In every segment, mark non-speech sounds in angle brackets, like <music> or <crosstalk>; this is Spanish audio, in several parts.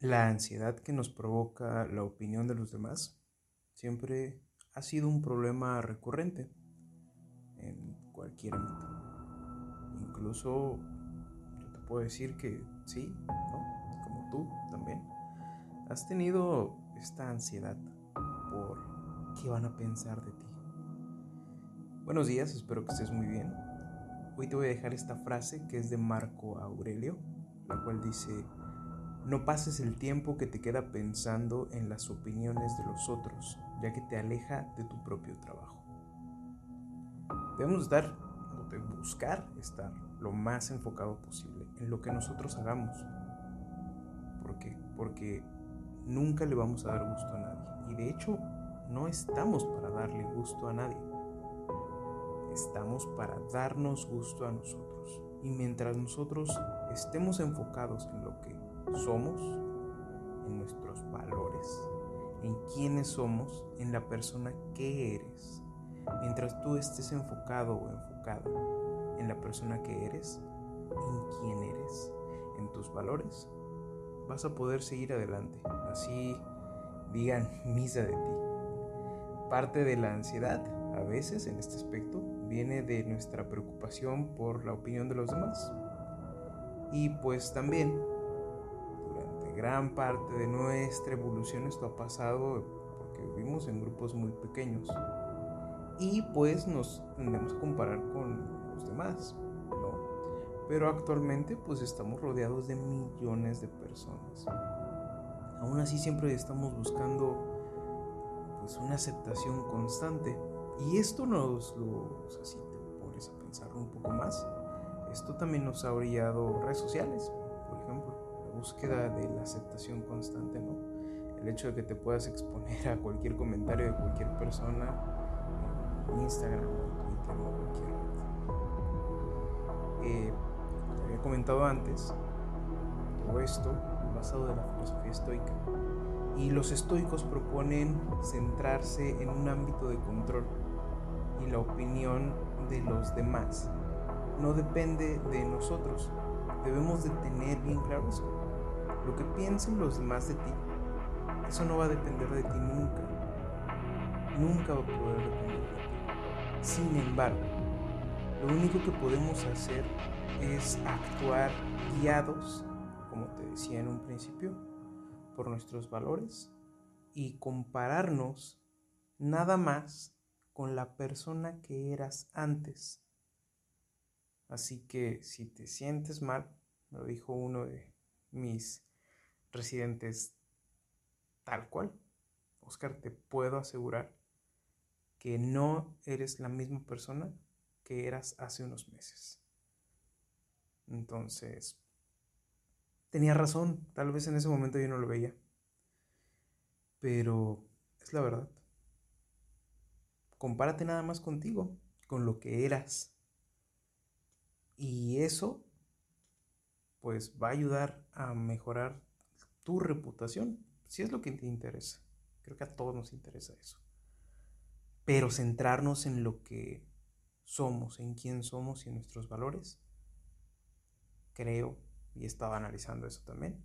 La ansiedad que nos provoca la opinión de los demás siempre ha sido un problema recurrente en cualquier ámbito. Incluso yo te puedo decir que sí. Como tú también. Has tenido esta ansiedad por qué van a pensar de ti. Buenos días, espero que estés muy bien. Hoy te voy a dejar esta frase que es de Marco Aurelio, la cual dice, no pases el tiempo que te queda pensando en las opiniones de los otros, ya que te aleja de tu propio trabajo. Debemos estar, o buscar estar lo más enfocado posible en lo que nosotros hagamos. ¿Por qué? Porque nunca le vamos a dar gusto a nadie. Y de hecho, no estamos para darle gusto a nadie. Estamos para darnos gusto a nosotros. Y mientras nosotros estemos enfocados en lo que somos, en nuestros valores, en quiénes somos, en la persona que eres. Mientras tú estés enfocado o enfocada en la persona que eres, en quién eres, en tus valores, vas a poder seguir adelante. Así digan <laughs> misa de ti. Parte de la ansiedad, a veces en este aspecto, viene de nuestra preocupación por la opinión de los demás. Y pues también gran parte de nuestra evolución esto ha pasado porque vivimos en grupos muy pequeños y pues nos tendemos a comparar con los demás, ¿no? Pero actualmente pues estamos rodeados de millones de personas. Aún así siempre estamos buscando pues una aceptación constante y esto nos lo, o sea, te pones a pensar un poco más, esto también nos ha brillado redes sociales, por ejemplo búsqueda de la aceptación constante, ¿no? El hecho de que te puedas exponer a cualquier comentario de cualquier persona en Instagram o Twitter o cualquier red. Eh, había comentado antes, todo esto basado en la filosofía estoica. Y los estoicos proponen centrarse en un ámbito de control y la opinión de los demás no depende de nosotros. Debemos de tener bien claro eso. Lo que piensen los demás de ti, eso no va a depender de ti nunca. Nunca va a poder depender de ti. Sin embargo, lo único que podemos hacer es actuar guiados, como te decía en un principio, por nuestros valores y compararnos nada más con la persona que eras antes. Así que si te sientes mal, me lo dijo uno de mis residentes tal cual. Oscar, te puedo asegurar que no eres la misma persona que eras hace unos meses. Entonces, tenía razón, tal vez en ese momento yo no lo veía, pero es la verdad. Compárate nada más contigo, con lo que eras. Y eso, pues va a ayudar a mejorar tu reputación, si es lo que te interesa. Creo que a todos nos interesa eso. Pero centrarnos en lo que somos, en quién somos y en nuestros valores, creo, y estaba analizando eso también,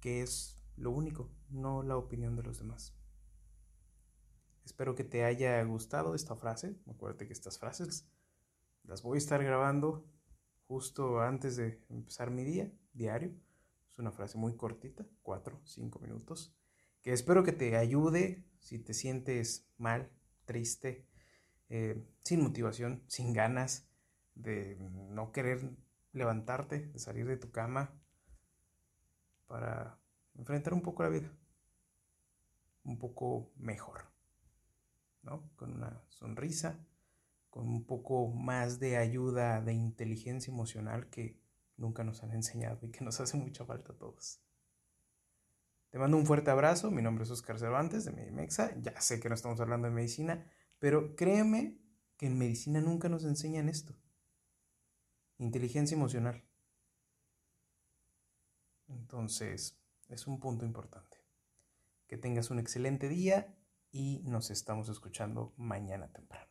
que es lo único, no la opinión de los demás. Espero que te haya gustado esta frase. Acuérdate que estas frases las voy a estar grabando justo antes de empezar mi día diario es una frase muy cortita, 4, 5 minutos, que espero que te ayude si te sientes mal, triste, eh, sin motivación, sin ganas de no querer levantarte, de salir de tu cama para enfrentar un poco la vida, un poco mejor, ¿no? Con una sonrisa, con un poco más de ayuda de inteligencia emocional que nunca nos han enseñado y que nos <laughs> hace mucha falta a todos. Te mando un fuerte abrazo, mi nombre es Oscar Cervantes de Medimexa, ya sé que no estamos hablando de medicina, pero créeme que en medicina nunca nos enseñan esto. Inteligencia emocional. Entonces, es un punto importante. Que tengas un excelente día y nos estamos escuchando mañana temprano.